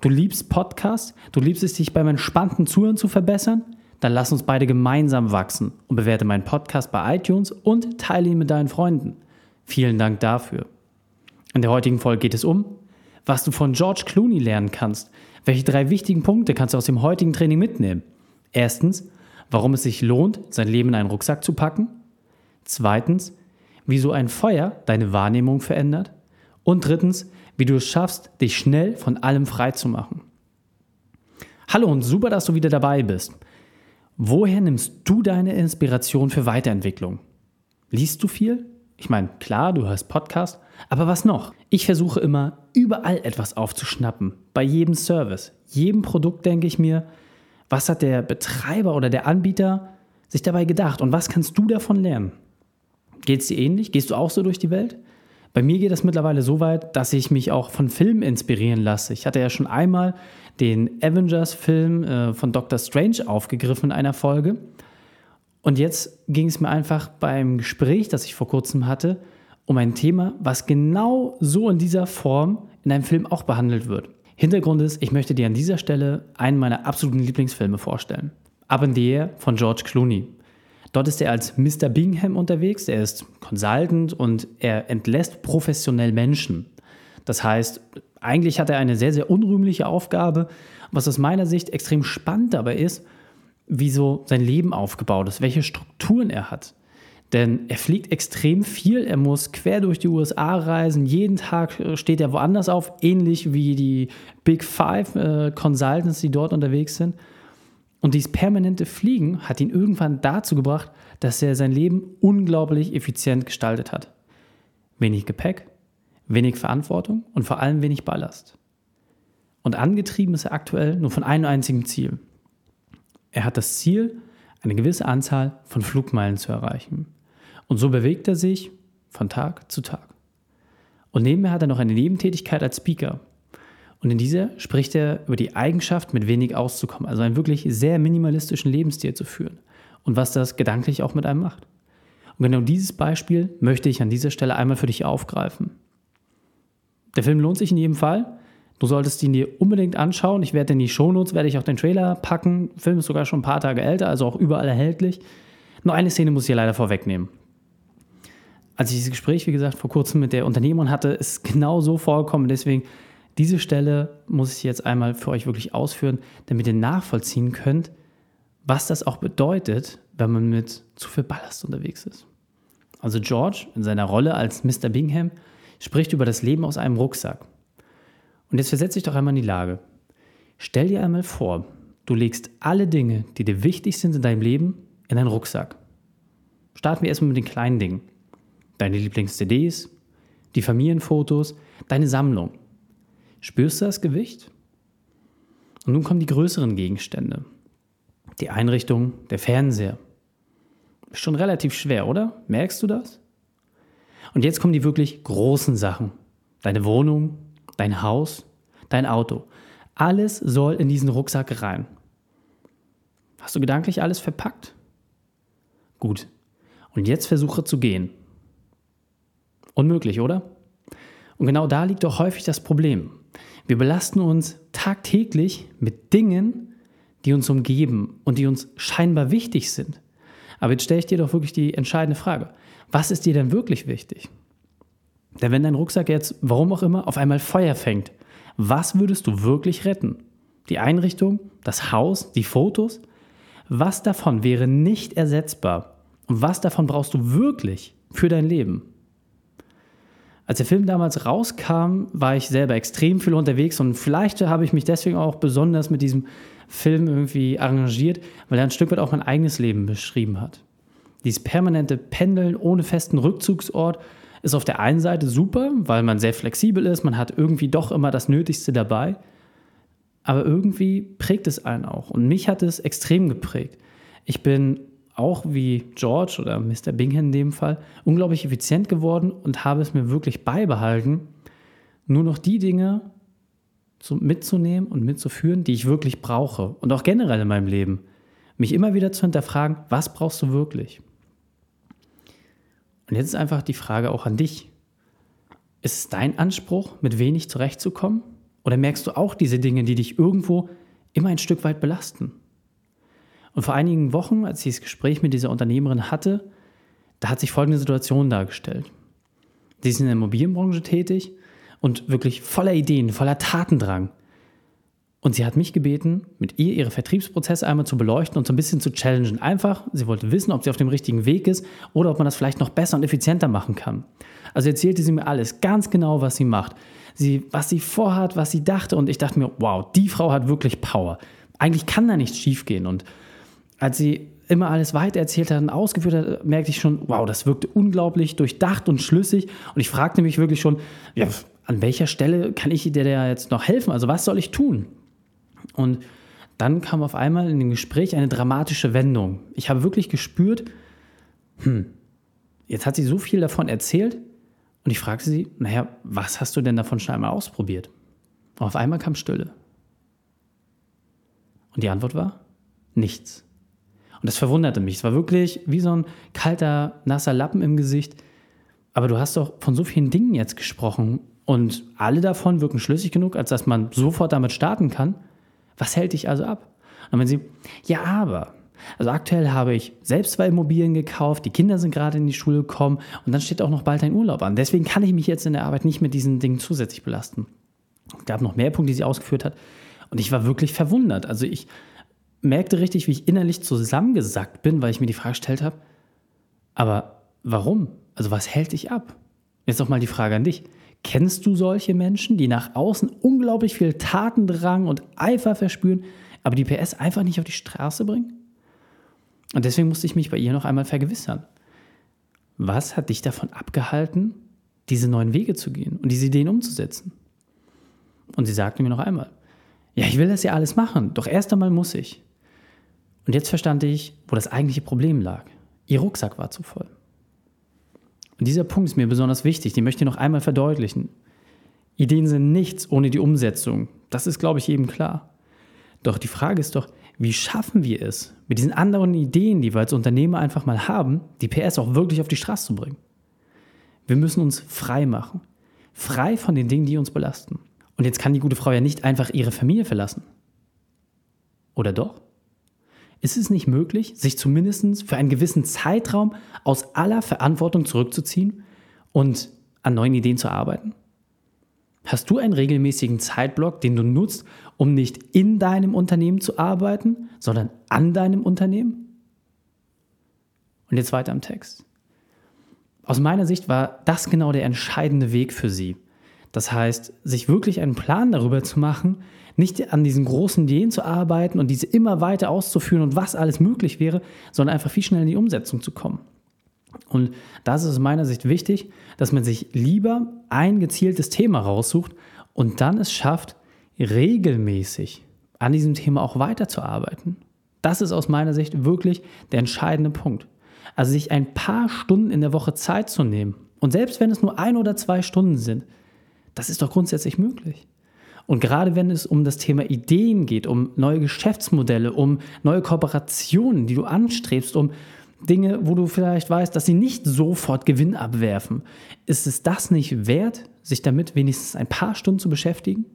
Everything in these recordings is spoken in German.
Du liebst Podcasts, du liebst es, dich beim entspannten Zuhören zu verbessern? Dann lass uns beide gemeinsam wachsen und bewerte meinen Podcast bei iTunes und teile ihn mit deinen Freunden. Vielen Dank dafür. In der heutigen Folge geht es um, was du von George Clooney lernen kannst. Welche drei wichtigen Punkte kannst du aus dem heutigen Training mitnehmen? Erstens, warum es sich lohnt, sein Leben in einen Rucksack zu packen. Zweitens, wieso ein Feuer deine Wahrnehmung verändert. Und drittens, wie du es schaffst, dich schnell von allem frei zu machen. Hallo und super, dass du wieder dabei bist. Woher nimmst du deine Inspiration für Weiterentwicklung? Liest du viel? Ich meine, klar, du hörst Podcast, aber was noch? Ich versuche immer, überall etwas aufzuschnappen. Bei jedem Service, jedem Produkt denke ich mir, was hat der Betreiber oder der Anbieter sich dabei gedacht und was kannst du davon lernen? Geht es dir ähnlich? Gehst du auch so durch die Welt? Bei mir geht es mittlerweile so weit, dass ich mich auch von Filmen inspirieren lasse. Ich hatte ja schon einmal den Avengers-Film äh, von Doctor Strange aufgegriffen in einer Folge. Und jetzt ging es mir einfach beim Gespräch, das ich vor kurzem hatte, um ein Thema, was genau so in dieser Form in einem Film auch behandelt wird. Hintergrund ist, ich möchte dir an dieser Stelle einen meiner absoluten Lieblingsfilme vorstellen. Up in the Air von George Clooney. Dort ist er als Mr. Bingham unterwegs, er ist Consultant und er entlässt professionell Menschen. Das heißt, eigentlich hat er eine sehr, sehr unrühmliche Aufgabe, was aus meiner Sicht extrem spannend dabei ist, wie so sein Leben aufgebaut ist, welche Strukturen er hat. Denn er fliegt extrem viel, er muss quer durch die USA reisen, jeden Tag äh, steht er woanders auf, ähnlich wie die Big Five äh, Consultants, die dort unterwegs sind. Und dieses permanente Fliegen hat ihn irgendwann dazu gebracht, dass er sein Leben unglaublich effizient gestaltet hat. Wenig Gepäck, wenig Verantwortung und vor allem wenig Ballast. Und angetrieben ist er aktuell nur von einem einzigen Ziel. Er hat das Ziel, eine gewisse Anzahl von Flugmeilen zu erreichen. Und so bewegt er sich von Tag zu Tag. Und nebenher hat er noch eine Nebentätigkeit als Speaker. Und in dieser spricht er über die Eigenschaft, mit wenig auszukommen, also einen wirklich sehr minimalistischen Lebensstil zu führen und was das gedanklich auch mit einem macht. Und genau dieses Beispiel möchte ich an dieser Stelle einmal für dich aufgreifen. Der Film lohnt sich in jedem Fall. Du solltest ihn dir unbedingt anschauen. Ich werde in die Shownotes werde ich auch den Trailer packen. Der Film ist sogar schon ein paar Tage älter, also auch überall erhältlich. Nur eine Szene muss ich hier leider vorwegnehmen. Als ich dieses Gespräch, wie gesagt, vor kurzem mit der Unternehmerin hatte, ist genau so vorgekommen. Deswegen diese Stelle muss ich jetzt einmal für euch wirklich ausführen, damit ihr nachvollziehen könnt, was das auch bedeutet, wenn man mit zu viel Ballast unterwegs ist. Also George in seiner Rolle als Mr. Bingham spricht über das Leben aus einem Rucksack. Und jetzt versetze dich doch einmal in die Lage. Stell dir einmal vor, du legst alle Dinge, die dir wichtig sind in deinem Leben, in einen Rucksack. Starten wir erstmal mit den kleinen Dingen. Deine Lieblings-CDs, die Familienfotos, deine Sammlung. Spürst du das Gewicht? Und nun kommen die größeren Gegenstände. Die Einrichtung, der Fernseher. Ist schon relativ schwer, oder? Merkst du das? Und jetzt kommen die wirklich großen Sachen. Deine Wohnung, dein Haus, dein Auto. Alles soll in diesen Rucksack rein. Hast du gedanklich alles verpackt? Gut. Und jetzt versuche zu gehen. Unmöglich, oder? Und genau da liegt doch häufig das Problem. Wir belasten uns tagtäglich mit Dingen, die uns umgeben und die uns scheinbar wichtig sind. Aber jetzt stelle ich dir doch wirklich die entscheidende Frage. Was ist dir denn wirklich wichtig? Denn wenn dein Rucksack jetzt, warum auch immer, auf einmal Feuer fängt, was würdest du wirklich retten? Die Einrichtung, das Haus, die Fotos? Was davon wäre nicht ersetzbar? Und was davon brauchst du wirklich für dein Leben? Als der Film damals rauskam, war ich selber extrem viel unterwegs und vielleicht habe ich mich deswegen auch besonders mit diesem Film irgendwie arrangiert, weil er ein Stück weit auch mein eigenes Leben beschrieben hat. Dieses permanente Pendeln ohne festen Rückzugsort ist auf der einen Seite super, weil man sehr flexibel ist, man hat irgendwie doch immer das Nötigste dabei. aber irgendwie prägt es einen auch. Und mich hat es extrem geprägt. Ich bin auch wie George oder Mr. Bingham in dem Fall unglaublich effizient geworden und habe es mir wirklich beibehalten, nur noch die Dinge mitzunehmen und mitzuführen, die ich wirklich brauche und auch generell in meinem Leben. Mich immer wieder zu hinterfragen, was brauchst du wirklich? Und jetzt ist einfach die Frage auch an dich. Ist es dein Anspruch, mit wenig zurechtzukommen? Oder merkst du auch diese Dinge, die dich irgendwo immer ein Stück weit belasten? Und vor einigen Wochen, als ich das Gespräch mit dieser Unternehmerin hatte, da hat sich folgende Situation dargestellt. Sie ist in der Immobilienbranche tätig und wirklich voller Ideen, voller Tatendrang. Und sie hat mich gebeten, mit ihr ihre Vertriebsprozesse einmal zu beleuchten und so ein bisschen zu challengen. Einfach, sie wollte wissen, ob sie auf dem richtigen Weg ist oder ob man das vielleicht noch besser und effizienter machen kann. Also erzählte sie mir alles, ganz genau, was sie macht. Sie, was sie vorhat, was sie dachte. Und ich dachte mir, wow, die Frau hat wirklich Power. Eigentlich kann da nichts schiefgehen. Und als sie immer alles weiter erzählt hat und ausgeführt hat, merkte ich schon, wow, das wirkte unglaublich durchdacht und schlüssig. Und ich fragte mich wirklich schon, ja, an welcher Stelle kann ich dir da jetzt noch helfen? Also was soll ich tun? Und dann kam auf einmal in dem Gespräch eine dramatische Wendung. Ich habe wirklich gespürt, hm, jetzt hat sie so viel davon erzählt und ich fragte sie, naja, was hast du denn davon schon einmal ausprobiert? Und auf einmal kam Stille. Und die Antwort war, nichts. Und das verwunderte mich. Es war wirklich wie so ein kalter, nasser Lappen im Gesicht. Aber du hast doch von so vielen Dingen jetzt gesprochen und alle davon wirken schlüssig genug, als dass man sofort damit starten kann. Was hält dich also ab? Und wenn sie, ja, aber. Also aktuell habe ich selbst zwei Immobilien gekauft, die Kinder sind gerade in die Schule gekommen und dann steht auch noch bald ein Urlaub an. Deswegen kann ich mich jetzt in der Arbeit nicht mit diesen Dingen zusätzlich belasten. Es gab noch mehr Punkte, die sie ausgeführt hat. Und ich war wirklich verwundert. Also ich merkte richtig, wie ich innerlich zusammengesackt bin, weil ich mir die Frage gestellt habe, aber warum? Also was hält dich ab? Jetzt noch mal die Frage an dich. Kennst du solche Menschen, die nach außen unglaublich viel Tatendrang und Eifer verspüren, aber die PS einfach nicht auf die Straße bringen? Und deswegen musste ich mich bei ihr noch einmal vergewissern. Was hat dich davon abgehalten, diese neuen Wege zu gehen und diese Ideen umzusetzen? Und sie sagte mir noch einmal, ja, ich will das ja alles machen, doch erst einmal muss ich. Und jetzt verstand ich, wo das eigentliche Problem lag. Ihr Rucksack war zu voll. Und dieser Punkt ist mir besonders wichtig, den möchte ich noch einmal verdeutlichen. Ideen sind nichts ohne die Umsetzung. Das ist, glaube ich, eben klar. Doch die Frage ist doch, wie schaffen wir es, mit diesen anderen Ideen, die wir als Unternehmer einfach mal haben, die PS auch wirklich auf die Straße zu bringen? Wir müssen uns frei machen. Frei von den Dingen, die uns belasten. Und jetzt kann die gute Frau ja nicht einfach ihre Familie verlassen. Oder doch? Ist es nicht möglich, sich zumindest für einen gewissen Zeitraum aus aller Verantwortung zurückzuziehen und an neuen Ideen zu arbeiten? Hast du einen regelmäßigen Zeitblock, den du nutzt, um nicht in deinem Unternehmen zu arbeiten, sondern an deinem Unternehmen? Und jetzt weiter im Text. Aus meiner Sicht war das genau der entscheidende Weg für sie. Das heißt, sich wirklich einen Plan darüber zu machen, nicht an diesen großen Ideen zu arbeiten und diese immer weiter auszuführen und was alles möglich wäre, sondern einfach viel schneller in die Umsetzung zu kommen. Und da ist aus meiner Sicht wichtig, dass man sich lieber ein gezieltes Thema raussucht und dann es schafft, regelmäßig an diesem Thema auch weiterzuarbeiten. Das ist aus meiner Sicht wirklich der entscheidende Punkt. Also sich ein paar Stunden in der Woche Zeit zu nehmen. Und selbst wenn es nur ein oder zwei Stunden sind, das ist doch grundsätzlich möglich. Und gerade wenn es um das Thema Ideen geht, um neue Geschäftsmodelle, um neue Kooperationen, die du anstrebst, um Dinge, wo du vielleicht weißt, dass sie nicht sofort Gewinn abwerfen, ist es das nicht wert, sich damit wenigstens ein paar Stunden zu beschäftigen?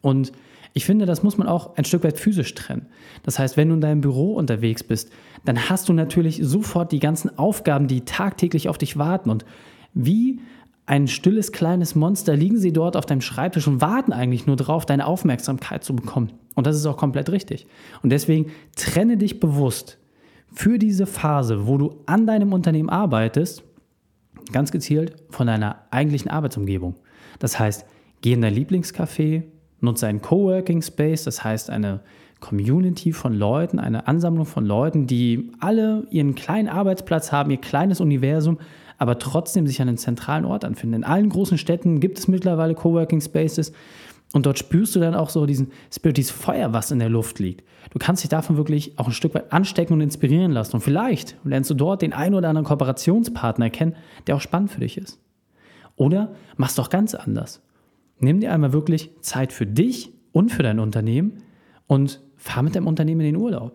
Und ich finde, das muss man auch ein Stück weit physisch trennen. Das heißt, wenn du in deinem Büro unterwegs bist, dann hast du natürlich sofort die ganzen Aufgaben, die tagtäglich auf dich warten. Und wie ein stilles kleines Monster, liegen sie dort auf deinem Schreibtisch und warten eigentlich nur darauf, deine Aufmerksamkeit zu bekommen. Und das ist auch komplett richtig. Und deswegen trenne dich bewusst für diese Phase, wo du an deinem Unternehmen arbeitest, ganz gezielt von deiner eigentlichen Arbeitsumgebung. Das heißt, geh in dein Lieblingscafé, nutze einen Coworking Space, das heißt eine Community von Leuten, eine Ansammlung von Leuten, die alle ihren kleinen Arbeitsplatz haben, ihr kleines Universum, aber trotzdem sich an einem zentralen Ort anfinden. In allen großen Städten gibt es mittlerweile Coworking Spaces Und dort spürst du dann auch so diesen Spirit, dieses Feuer, was in der Luft liegt. Du kannst dich davon wirklich auch ein Stück weit anstecken und inspirieren lassen. Und vielleicht lernst du dort den einen oder anderen Kooperationspartner kennen, der auch spannend für dich ist. Oder mach's doch ganz anders. Nimm dir einmal wirklich Zeit für dich und für dein Unternehmen und fahr mit deinem Unternehmen in den Urlaub.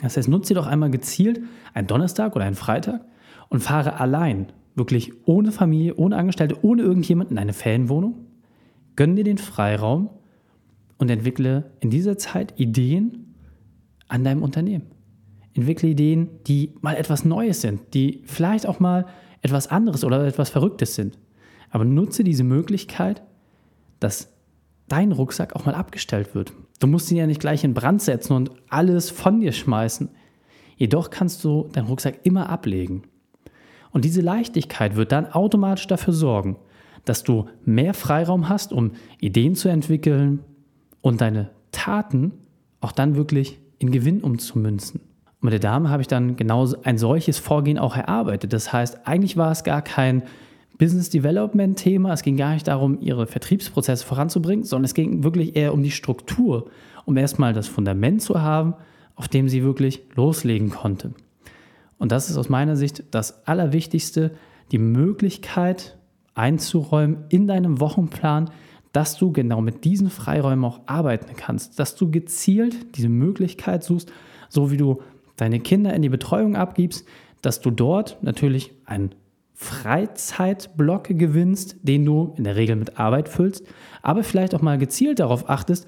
Das heißt, nutze doch einmal gezielt einen Donnerstag oder einen Freitag und fahre allein, wirklich ohne Familie, ohne Angestellte, ohne irgendjemanden in eine Ferienwohnung. Gönn dir den Freiraum und entwickle in dieser Zeit Ideen an deinem Unternehmen. Entwickle Ideen, die mal etwas Neues sind, die vielleicht auch mal etwas anderes oder etwas Verrücktes sind. Aber nutze diese Möglichkeit, dass dein Rucksack auch mal abgestellt wird. Du musst ihn ja nicht gleich in Brand setzen und alles von dir schmeißen. Jedoch kannst du deinen Rucksack immer ablegen. Und diese Leichtigkeit wird dann automatisch dafür sorgen, dass du mehr Freiraum hast, um Ideen zu entwickeln und deine Taten auch dann wirklich in Gewinn umzumünzen. Und mit der Dame habe ich dann genau ein solches Vorgehen auch erarbeitet. Das heißt, eigentlich war es gar kein Business Development Thema. Es ging gar nicht darum, ihre Vertriebsprozesse voranzubringen, sondern es ging wirklich eher um die Struktur, um erstmal das Fundament zu haben, auf dem sie wirklich loslegen konnte. Und das ist aus meiner Sicht das Allerwichtigste, die Möglichkeit einzuräumen in deinem Wochenplan, dass du genau mit diesen Freiräumen auch arbeiten kannst, dass du gezielt diese Möglichkeit suchst, so wie du deine Kinder in die Betreuung abgibst, dass du dort natürlich einen Freizeitblock gewinnst, den du in der Regel mit Arbeit füllst, aber vielleicht auch mal gezielt darauf achtest,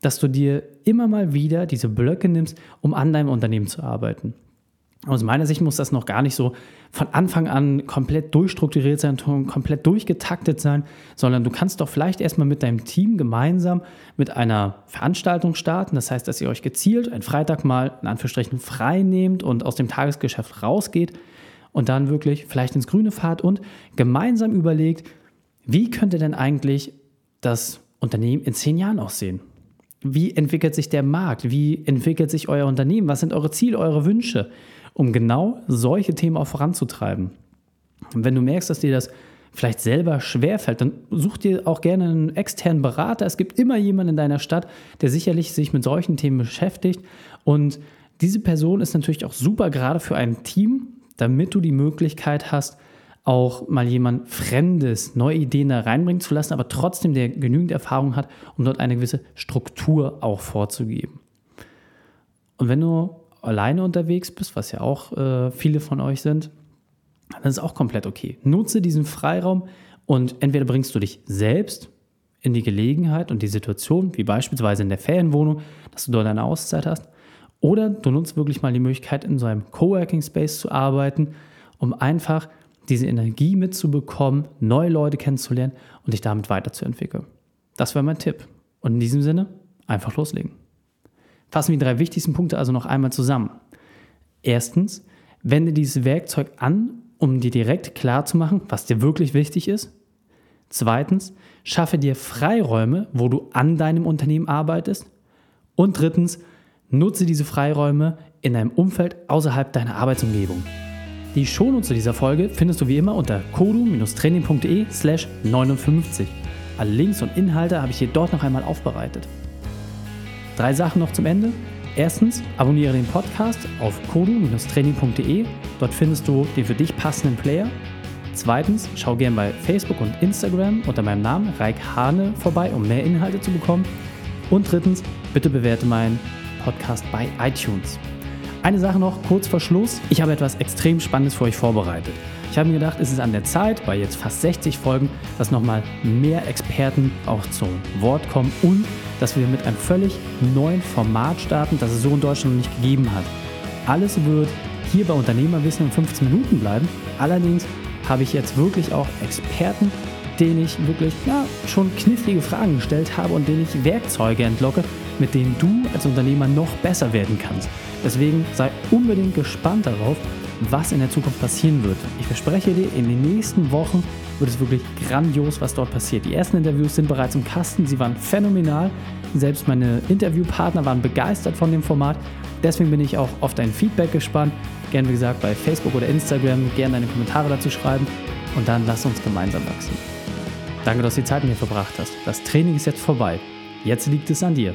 dass du dir immer mal wieder diese Blöcke nimmst, um an deinem Unternehmen zu arbeiten. Aus meiner Sicht muss das noch gar nicht so von Anfang an komplett durchstrukturiert sein, komplett durchgetaktet sein, sondern du kannst doch vielleicht erstmal mit deinem Team gemeinsam mit einer Veranstaltung starten. Das heißt, dass ihr euch gezielt einen Freitag mal in Anführungsstrichen frei nehmt und aus dem Tagesgeschäft rausgeht und dann wirklich vielleicht ins Grüne fahrt und gemeinsam überlegt, wie könnte denn eigentlich das Unternehmen in zehn Jahren aussehen? Wie entwickelt sich der Markt? Wie entwickelt sich euer Unternehmen? Was sind eure Ziele, eure Wünsche? Um genau solche Themen auch voranzutreiben. Und wenn du merkst, dass dir das vielleicht selber schwerfällt, dann such dir auch gerne einen externen Berater. Es gibt immer jemanden in deiner Stadt, der sicherlich sich mit solchen Themen beschäftigt. Und diese Person ist natürlich auch super gerade für ein Team, damit du die Möglichkeit hast, auch mal jemand Fremdes, neue Ideen da reinbringen zu lassen, aber trotzdem der genügend Erfahrung hat, um dort eine gewisse Struktur auch vorzugeben. Und wenn du alleine unterwegs bist, was ja auch äh, viele von euch sind, dann ist auch komplett okay. Nutze diesen Freiraum und entweder bringst du dich selbst in die Gelegenheit und die Situation, wie beispielsweise in der Ferienwohnung, dass du dort eine Auszeit hast, oder du nutzt wirklich mal die Möglichkeit, in so einem Coworking Space zu arbeiten, um einfach diese Energie mitzubekommen, neue Leute kennenzulernen und dich damit weiterzuentwickeln. Das wäre mein Tipp. Und in diesem Sinne, einfach loslegen. Fassen wir die drei wichtigsten Punkte also noch einmal zusammen. Erstens, wende dieses Werkzeug an, um dir direkt klar zu machen, was dir wirklich wichtig ist. Zweitens, schaffe dir Freiräume, wo du an deinem Unternehmen arbeitest. Und drittens, nutze diese Freiräume in einem Umfeld außerhalb deiner Arbeitsumgebung. Die Shownotes zu dieser Folge findest du wie immer unter kodu-training.de slash 59. Alle Links und Inhalte habe ich hier dort noch einmal aufbereitet. Drei Sachen noch zum Ende. Erstens, abonniere den Podcast auf kodu-training.de. Dort findest du den für dich passenden Player. Zweitens, schau gerne bei Facebook und Instagram unter meinem Namen Reik Hane vorbei, um mehr Inhalte zu bekommen. Und drittens, bitte bewerte meinen Podcast bei iTunes. Eine Sache noch kurz vor Schluss. Ich habe etwas extrem Spannendes für euch vorbereitet. Ich habe mir gedacht, es ist an der Zeit, bei jetzt fast 60 Folgen, dass nochmal mehr Experten auch zum Wort kommen und dass wir mit einem völlig neuen Format starten, das es so in Deutschland noch nicht gegeben hat. Alles wird hier bei Unternehmerwissen in 15 Minuten bleiben. Allerdings habe ich jetzt wirklich auch Experten, denen ich wirklich ja, schon knifflige Fragen gestellt habe und denen ich Werkzeuge entlocke, mit denen du als Unternehmer noch besser werden kannst. Deswegen sei unbedingt gespannt darauf, was in der Zukunft passieren wird. Ich verspreche dir, in den nächsten Wochen wird es wirklich grandios, was dort passiert. Die ersten Interviews sind bereits im Kasten, sie waren phänomenal. Selbst meine Interviewpartner waren begeistert von dem Format. Deswegen bin ich auch auf dein Feedback gespannt. Gerne, wie gesagt, bei Facebook oder Instagram gerne deine Kommentare dazu schreiben und dann lass uns gemeinsam wachsen. Danke, dass du die Zeit mit mir verbracht hast. Das Training ist jetzt vorbei. Jetzt liegt es an dir.